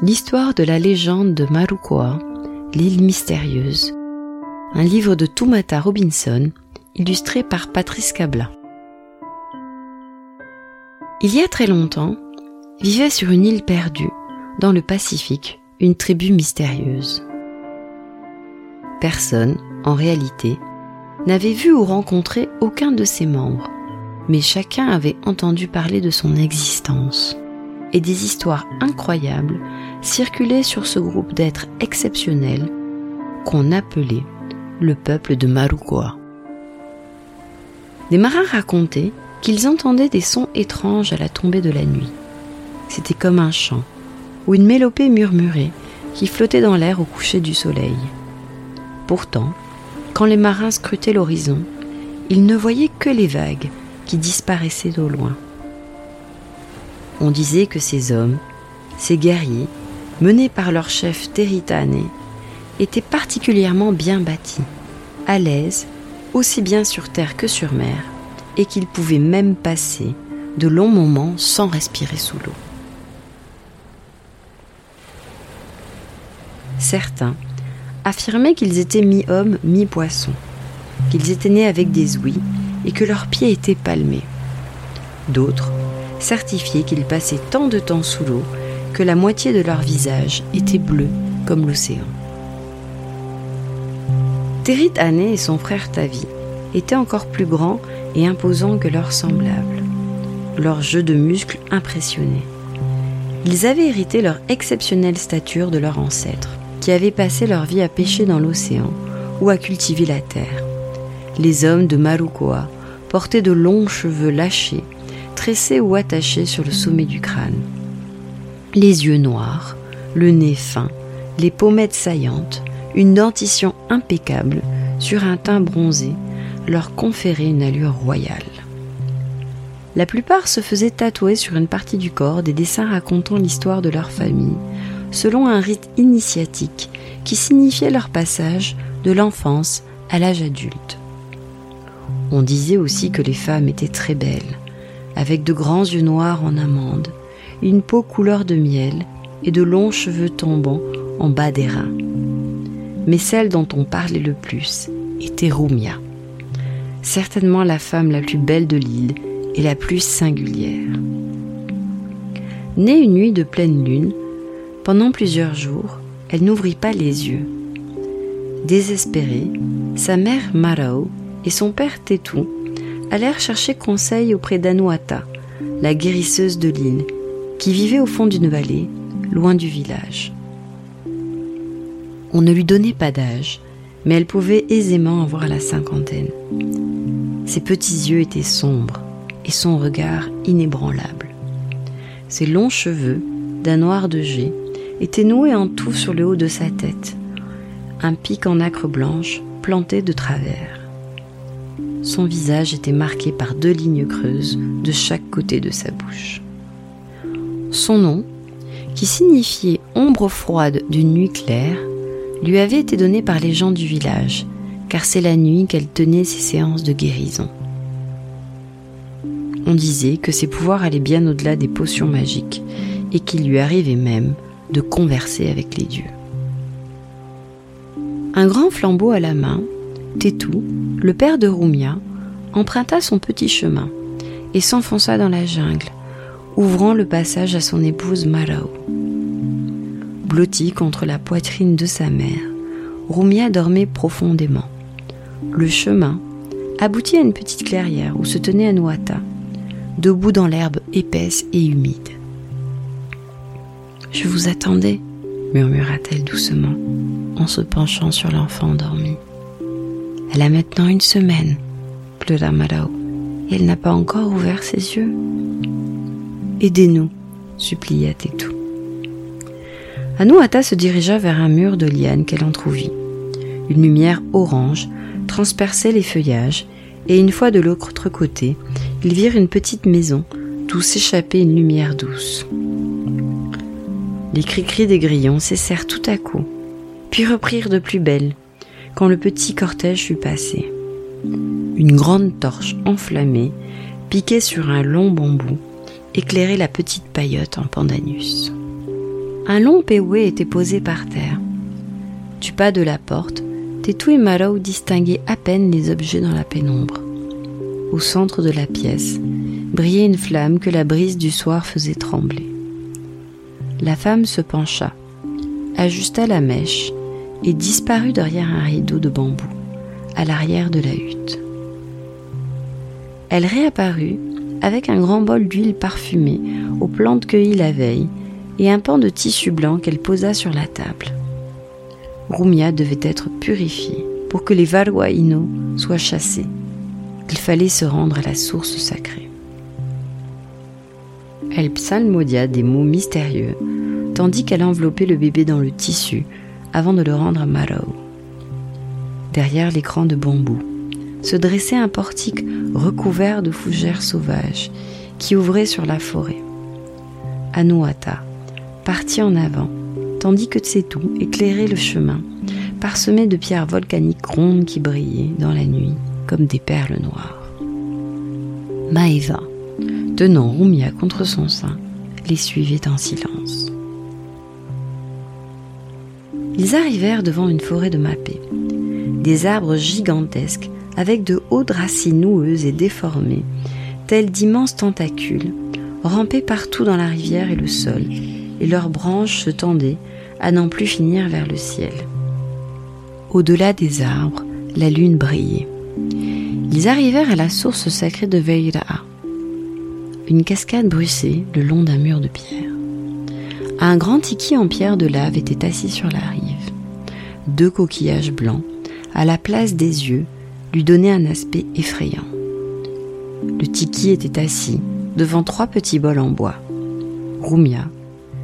l'histoire de la légende de Marukoa, l'île mystérieuse. Un livre de Tumata Robinson, illustré par Patrice Cabla. Il y a très longtemps, vivait sur une île perdue, dans le Pacifique, une tribu mystérieuse. Personne, en réalité, n'avait vu ou rencontré aucun de ses membres, mais chacun avait entendu parler de son existence et des histoires incroyables circulaient sur ce groupe d'êtres exceptionnels qu'on appelait le peuple de Marukoa. Des marins racontaient qu'ils entendaient des sons étranges à la tombée de la nuit. C'était comme un chant ou une mélopée murmurée qui flottait dans l'air au coucher du soleil. Pourtant, quand les marins scrutaient l'horizon, ils ne voyaient que les vagues qui disparaissaient au loin. On disait que ces hommes, ces guerriers, menés par leur chef Teritane, étaient particulièrement bien bâtis, à l'aise, aussi bien sur terre que sur mer, et qu'ils pouvaient même passer de longs moments sans respirer sous l'eau. Certains affirmaient qu'ils étaient mi-hommes, mi-poissons, qu'ils étaient nés avec des ouïes et que leurs pieds étaient palmés. D'autres certifiaient qu'ils passaient tant de temps sous l'eau que la moitié de leur visage était bleu comme l'océan. Terit Ane et son frère Tavi étaient encore plus grands et imposants que leurs semblables. Leur jeu de muscles impressionnait. Ils avaient hérité leur exceptionnelle stature de leurs ancêtres, qui avaient passé leur vie à pêcher dans l'océan ou à cultiver la terre. Les hommes de Marukoa portaient de longs cheveux lâchés tressés ou attachés sur le sommet du crâne. Les yeux noirs, le nez fin, les pommettes saillantes, une dentition impeccable sur un teint bronzé leur conféraient une allure royale. La plupart se faisaient tatouer sur une partie du corps des dessins racontant l'histoire de leur famille, selon un rite initiatique qui signifiait leur passage de l'enfance à l'âge adulte. On disait aussi que les femmes étaient très belles, avec de grands yeux noirs en amande, une peau couleur de miel et de longs cheveux tombant en bas des reins. Mais celle dont on parlait le plus était Rumia, certainement la femme la plus belle de l'île et la plus singulière. Née une nuit de pleine lune, pendant plusieurs jours, elle n'ouvrit pas les yeux. Désespérée, sa mère Marao et son père Tétou allèrent chercher conseil auprès d'Anuata, la guérisseuse de l'île, qui vivait au fond d'une vallée, loin du village. On ne lui donnait pas d'âge, mais elle pouvait aisément avoir la cinquantaine. Ses petits yeux étaient sombres et son regard inébranlable. Ses longs cheveux, d'un noir de jet, étaient noués en tout sur le haut de sa tête, un pic en nacre blanche planté de travers. Son visage était marqué par deux lignes creuses de chaque côté de sa bouche. Son nom, qui signifiait ombre froide d'une nuit claire, lui avait été donné par les gens du village, car c'est la nuit qu'elle tenait ses séances de guérison. On disait que ses pouvoirs allaient bien au-delà des potions magiques et qu'il lui arrivait même de converser avec les dieux. Un grand flambeau à la main, Tétou, le père de Rumia, emprunta son petit chemin et s'enfonça dans la jungle, ouvrant le passage à son épouse Marao. Blottie contre la poitrine de sa mère, Rumia dormait profondément. Le chemin aboutit à une petite clairière où se tenait Anuata, debout dans l'herbe épaisse et humide. Je vous attendais, murmura-t-elle doucement, en se penchant sur l'enfant endormi. Elle a maintenant une semaine, pleura Marao, et elle n'a pas encore ouvert ses yeux. Aidez-nous, supplia Tétou. Anuata se dirigea vers un mur de lianes qu'elle entr'ouvrit. Une lumière orange transperçait les feuillages, et une fois de l'autre côté, ils virent une petite maison d'où s'échappait une lumière douce. Les cris-cris des grillons cessèrent tout à coup, puis reprirent de plus belle quand le petit cortège fut passé. Une grande torche enflammée, piquée sur un long bambou, éclairait la petite paillote en pandanus. Un long péoué était posé par terre. Du pas de la porte, Tetou et Marou distinguaient à peine les objets dans la pénombre. Au centre de la pièce, brillait une flamme que la brise du soir faisait trembler. La femme se pencha, ajusta la mèche et disparut derrière un rideau de bambou, à l'arrière de la hutte. Elle réapparut avec un grand bol d'huile parfumée aux plantes cueillies la veille et un pan de tissu blanc qu'elle posa sur la table. Rumia devait être purifiée pour que les Varwaino soient chassés. Il fallait se rendre à la source sacrée. Elle psalmodia des mots mystérieux, tandis qu'elle enveloppait le bébé dans le tissu avant de le rendre à Marrow. Derrière l'écran de bambou se dressait un portique recouvert de fougères sauvages qui ouvrait sur la forêt. Anuata partit en avant, tandis que Tsetou éclairait le chemin, parsemé de pierres volcaniques rondes qui brillaient dans la nuit comme des perles noires. Maeva, tenant Rumia contre son sein, les suivait en silence. Ils arrivèrent devant une forêt de mapé. Des arbres gigantesques avec de hautes racines noueuses et déformées, tels d'immenses tentacules, rampaient partout dans la rivière et le sol, et leurs branches se tendaient à n'en plus finir vers le ciel. Au-delà des arbres, la lune brillait. Ils arrivèrent à la source sacrée de Veira'a, une cascade bruissait le long d'un mur de pierre. Un grand tiki en pierre de lave était assis sur la rive. Deux coquillages blancs, à la place des yeux, lui donnaient un aspect effrayant. Le tiki était assis devant trois petits bols en bois. Rumia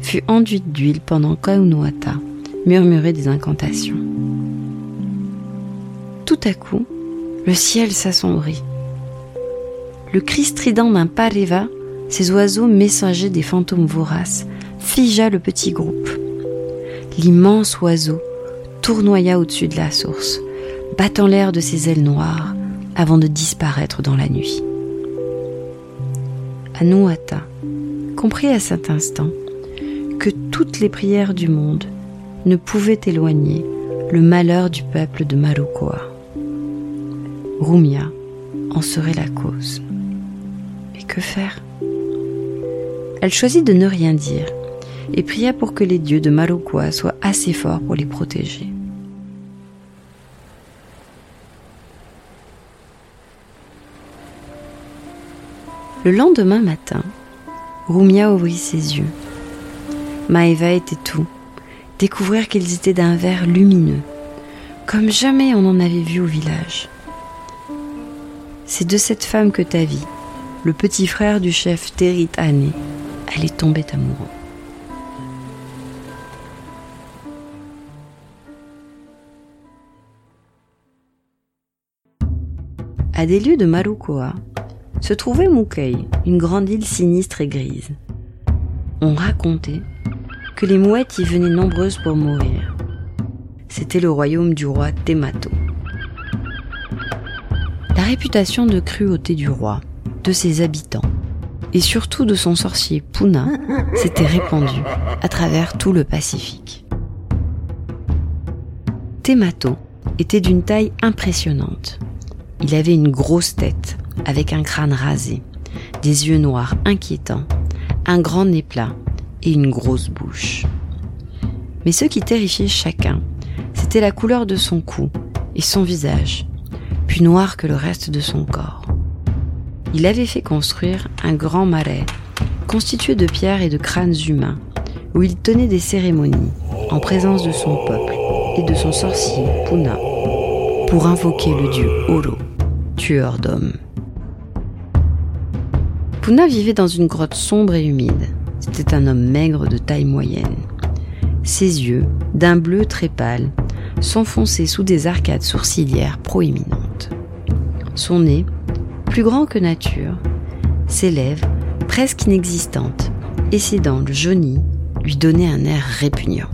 fut enduite d'huile pendant qu'Aunuata murmurait des incantations. Tout à coup, le ciel s'assombrit. Le cri strident d'un pareva, ces oiseaux messagers des fantômes voraces, figea le petit groupe. L'immense oiseau tournoya au-dessus de la source, battant l'air de ses ailes noires avant de disparaître dans la nuit. Anuata comprit à cet instant que toutes les prières du monde ne pouvaient éloigner le malheur du peuple de Marukoa. Rumia en serait la cause. Mais que faire? Elle choisit de ne rien dire et pria pour que les dieux de Marukoa soient assez forts pour les protéger. Le lendemain matin, Rumia ouvrit ses yeux. Maeva était tout, découvrir qu'ils étaient d'un vert lumineux, comme jamais on en avait vu au village. C'est de cette femme que ta vie, le petit frère du chef Terit Ané, allait tomber amoureux. À des lieux de Marukoa, se trouvait Mukei, une grande île sinistre et grise. On racontait que les mouettes y venaient nombreuses pour mourir. C'était le royaume du roi Temato. La réputation de cruauté du roi, de ses habitants, et surtout de son sorcier Puna s'était répandue à travers tout le Pacifique. Temato était d'une taille impressionnante. Il avait une grosse tête, avec un crâne rasé, des yeux noirs inquiétants, un grand nez plat et une grosse bouche. Mais ce qui terrifiait chacun, c'était la couleur de son cou et son visage, plus noir que le reste de son corps. Il avait fait construire un grand marais constitué de pierres et de crânes humains, où il tenait des cérémonies en présence de son peuple et de son sorcier Puna pour invoquer le dieu Oro, tueur d'hommes. Puna vivait dans une grotte sombre et humide. C'était un homme maigre de taille moyenne. Ses yeux, d'un bleu très pâle, s'enfonçaient sous des arcades sourcilières proéminentes. Son nez, plus grand que nature, ses lèvres, presque inexistantes, et ses dents jaunies lui donnaient un air répugnant.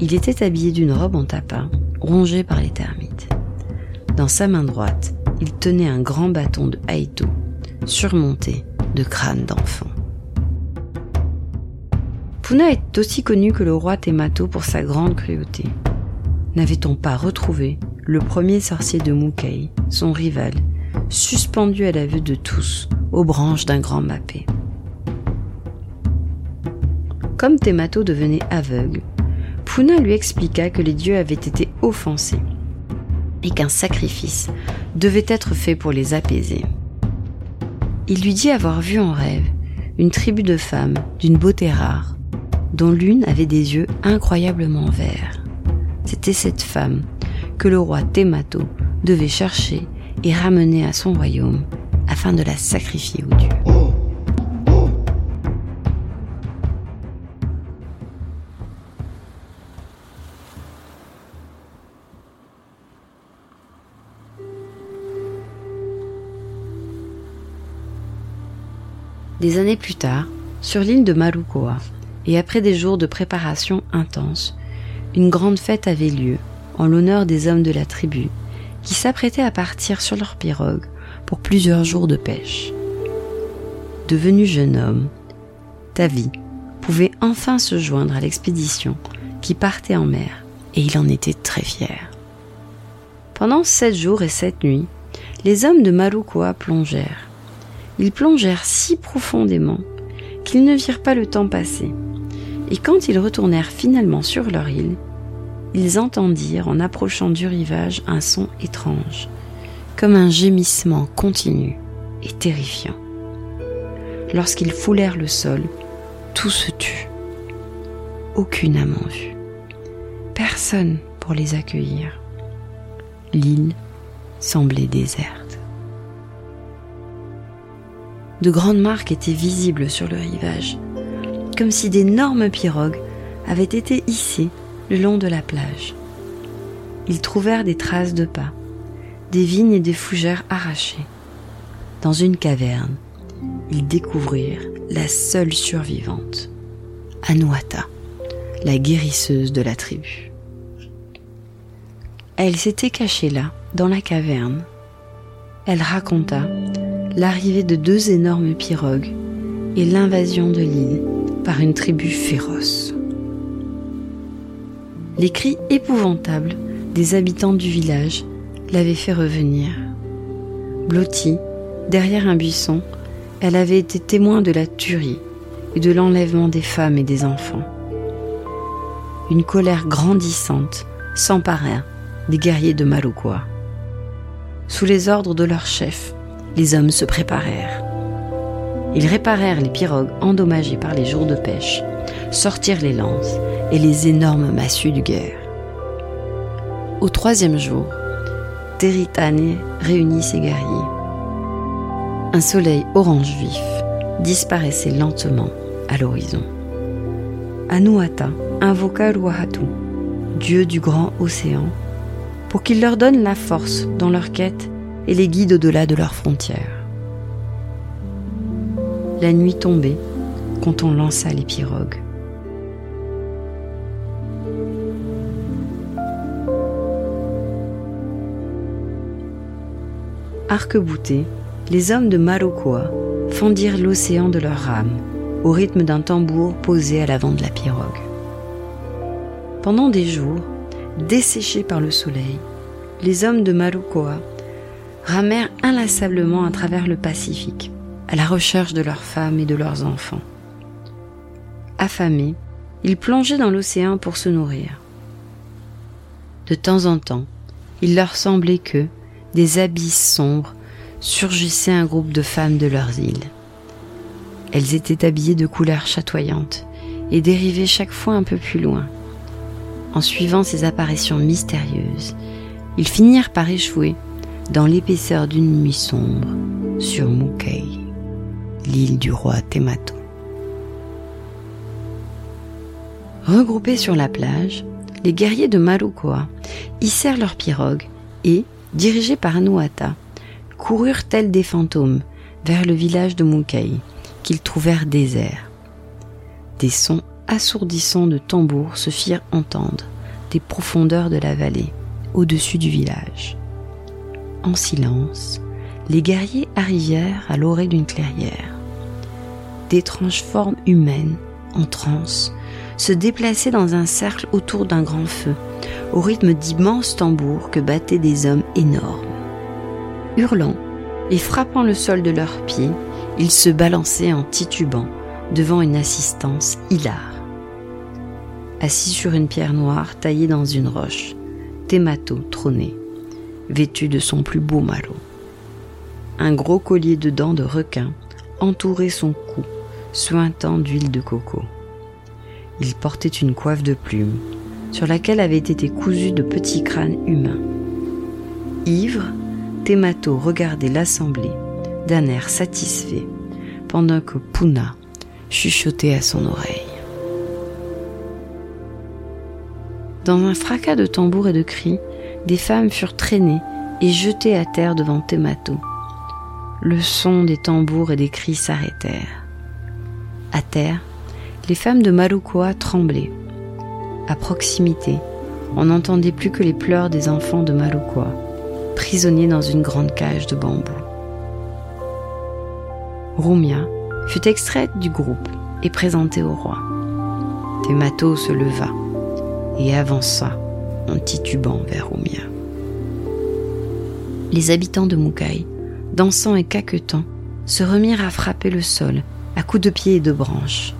Il était habillé d'une robe en tapin, rongée par les termites. Dans sa main droite, il tenait un grand bâton de haïto, surmonté de crânes d'enfants. Puna est aussi connu que le roi Temato pour sa grande cruauté. N'avait-on pas retrouvé le premier sorcier de Mukei, son rival, suspendu à la vue de tous aux branches d'un grand mappé Comme Temato devenait aveugle, Puna lui expliqua que les dieux avaient été offensés et qu'un sacrifice devait être fait pour les apaiser. Il lui dit avoir vu en rêve une tribu de femmes d'une beauté rare dont l'une avait des yeux incroyablement verts. C'était cette femme que le roi Temato devait chercher et ramener à son royaume afin de la sacrifier aux dieux. Des années plus tard, sur l'île de Marukoa, et après des jours de préparation intense, une grande fête avait lieu en l'honneur des hommes de la tribu qui s'apprêtaient à partir sur leur pirogue pour plusieurs jours de pêche. Devenu jeune homme, Tavi pouvait enfin se joindre à l'expédition qui partait en mer et il en était très fier. Pendant sept jours et sept nuits, les hommes de Marukoa plongèrent. Ils plongèrent si profondément qu'ils ne virent pas le temps passer et quand ils retournèrent finalement sur leur île, ils entendirent en approchant du rivage un son étrange, comme un gémissement continu et terrifiant. Lorsqu'ils foulèrent le sol, tout se tut. Aucune âme en vue. Personne pour les accueillir. L'île semblait déserte. De grandes marques étaient visibles sur le rivage, comme si d'énormes pirogues avaient été hissées le long de la plage. Ils trouvèrent des traces de pas, des vignes et des fougères arrachées. Dans une caverne, ils découvrirent la seule survivante, Anuata, la guérisseuse de la tribu. Elle s'était cachée là, dans la caverne. Elle raconta l'arrivée de deux énormes pirogues et l'invasion de l'île par une tribu féroce. Les cris épouvantables des habitants du village l'avaient fait revenir. Blottie, derrière un buisson, elle avait été témoin de la tuerie et de l'enlèvement des femmes et des enfants. Une colère grandissante s'empara des guerriers de Maloukoa. Sous les ordres de leur chef, les hommes se préparèrent. Ils réparèrent les pirogues endommagées par les jours de pêche, sortirent les lances et les énormes massues de guerre. Au troisième jour, Teritane réunit ses guerriers. Un soleil orange vif disparaissait lentement à l'horizon. Anuata invoqua Ruahatu, dieu du grand océan, pour qu'il leur donne la force dans leur quête et les guide au-delà de leurs frontières la nuit tombait quand on lança les pirogues. Arc-boutés, les hommes de Marokoa fendirent l'océan de leurs rames au rythme d'un tambour posé à l'avant de la pirogue. Pendant des jours, desséchés par le soleil, les hommes de Marukoa ramèrent inlassablement à travers le Pacifique à la recherche de leurs femmes et de leurs enfants. Affamés, ils plongeaient dans l'océan pour se nourrir. De temps en temps, il leur semblait que, des abysses sombres, surgissaient un groupe de femmes de leurs îles. Elles étaient habillées de couleurs chatoyantes et dérivaient chaque fois un peu plus loin. En suivant ces apparitions mystérieuses, ils finirent par échouer dans l'épaisseur d'une nuit sombre sur Mukei l'île du roi Temato. Regroupés sur la plage, les guerriers de Marukoa hissèrent leurs pirogues et, dirigés par Anuata, coururent tels des fantômes vers le village de Munkei, qu'ils trouvèrent désert. Des sons assourdissants de tambours se firent entendre des profondeurs de la vallée, au-dessus du village. En silence, les guerriers arrivèrent à l'orée d'une clairière. D'étranges formes humaines, en transe, se déplaçaient dans un cercle autour d'un grand feu, au rythme d'immenses tambours que battaient des hommes énormes. Hurlant et frappant le sol de leurs pieds, ils se balançaient en titubant devant une assistance hilare. Assis sur une pierre noire taillée dans une roche, Temato trônait, vêtu de son plus beau malot. Un gros collier de dents de requin entourait son cou, suintant d'huile de coco. Il portait une coiffe de plumes, sur laquelle avaient été cousus de petits crânes humains. Ivre, Temato regardait l'assemblée d'un air satisfait, pendant que Puna chuchotait à son oreille. Dans un fracas de tambours et de cris, des femmes furent traînées et jetées à terre devant Temato. Le son des tambours et des cris s'arrêtèrent. À terre, les femmes de Marukoa tremblaient. À proximité, on n'entendait plus que les pleurs des enfants de Marukoa, prisonniers dans une grande cage de bambou. Rumia fut extraite du groupe et présentée au roi. Temato se leva et avança titubant vers Rumia. Les habitants de Mukai, dansant et caquetant, se remirent à frapper le sol à coups de pieds et de branches.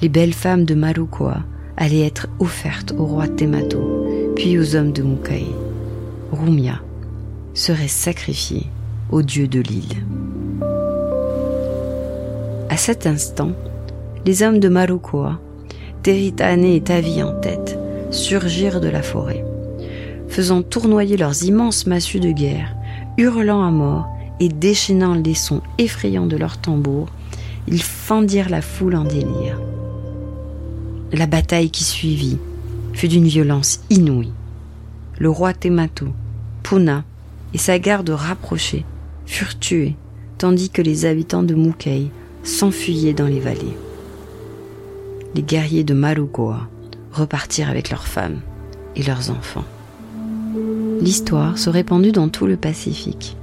Les belles femmes de Marukoa allaient être offertes au roi Temato, puis aux hommes de Mukai. Rumia serait sacrifiée au dieu de l'île. À cet instant, les hommes de Marukoa, Teritane et Tavi en tête, surgirent de la forêt, faisant tournoyer leurs immenses massues de guerre, hurlant à mort et déchaînant les sons effrayants de leurs tambours, ils fendirent la foule en délire. La bataille qui suivit fut d'une violence inouïe. Le roi Temato, Puna et sa garde rapprochée furent tués, tandis que les habitants de Mukei s'enfuyaient dans les vallées. Les guerriers de Marukoa repartirent avec leurs femmes et leurs enfants. L'histoire se répandit dans tout le Pacifique.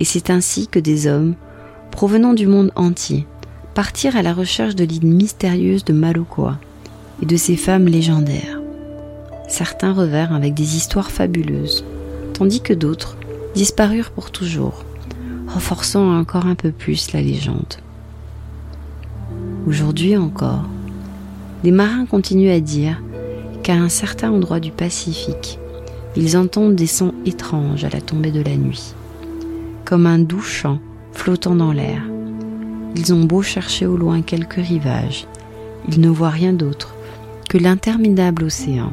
Et c'est ainsi que des hommes, provenant du monde entier, partirent à la recherche de l'île mystérieuse de Marukoa et de ses femmes légendaires. Certains revinrent avec des histoires fabuleuses, tandis que d'autres disparurent pour toujours, renforçant encore un peu plus la légende. Aujourd'hui encore, les marins continuent à dire qu'à un certain endroit du Pacifique, ils entendent des sons étranges à la tombée de la nuit, comme un doux chant flottant dans l'air. Ils ont beau chercher au loin quelques rivages, ils ne voient rien d'autre que l'interminable océan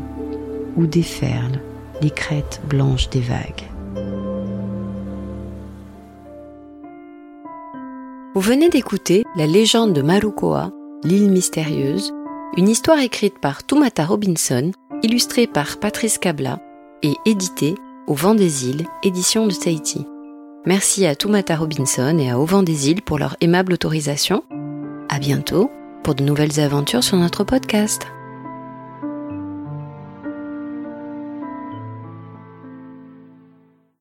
où déferlent les crêtes blanches des vagues. Vous venez d'écouter La légende de Marukoa, l'île mystérieuse, une histoire écrite par Tumata Robinson, illustrée par Patrice Cabla et éditée au Vent des Îles, édition de Tahiti. Merci à Tumata Robinson et à Au Vent des Îles pour leur aimable autorisation. À bientôt pour de nouvelles aventures sur notre podcast.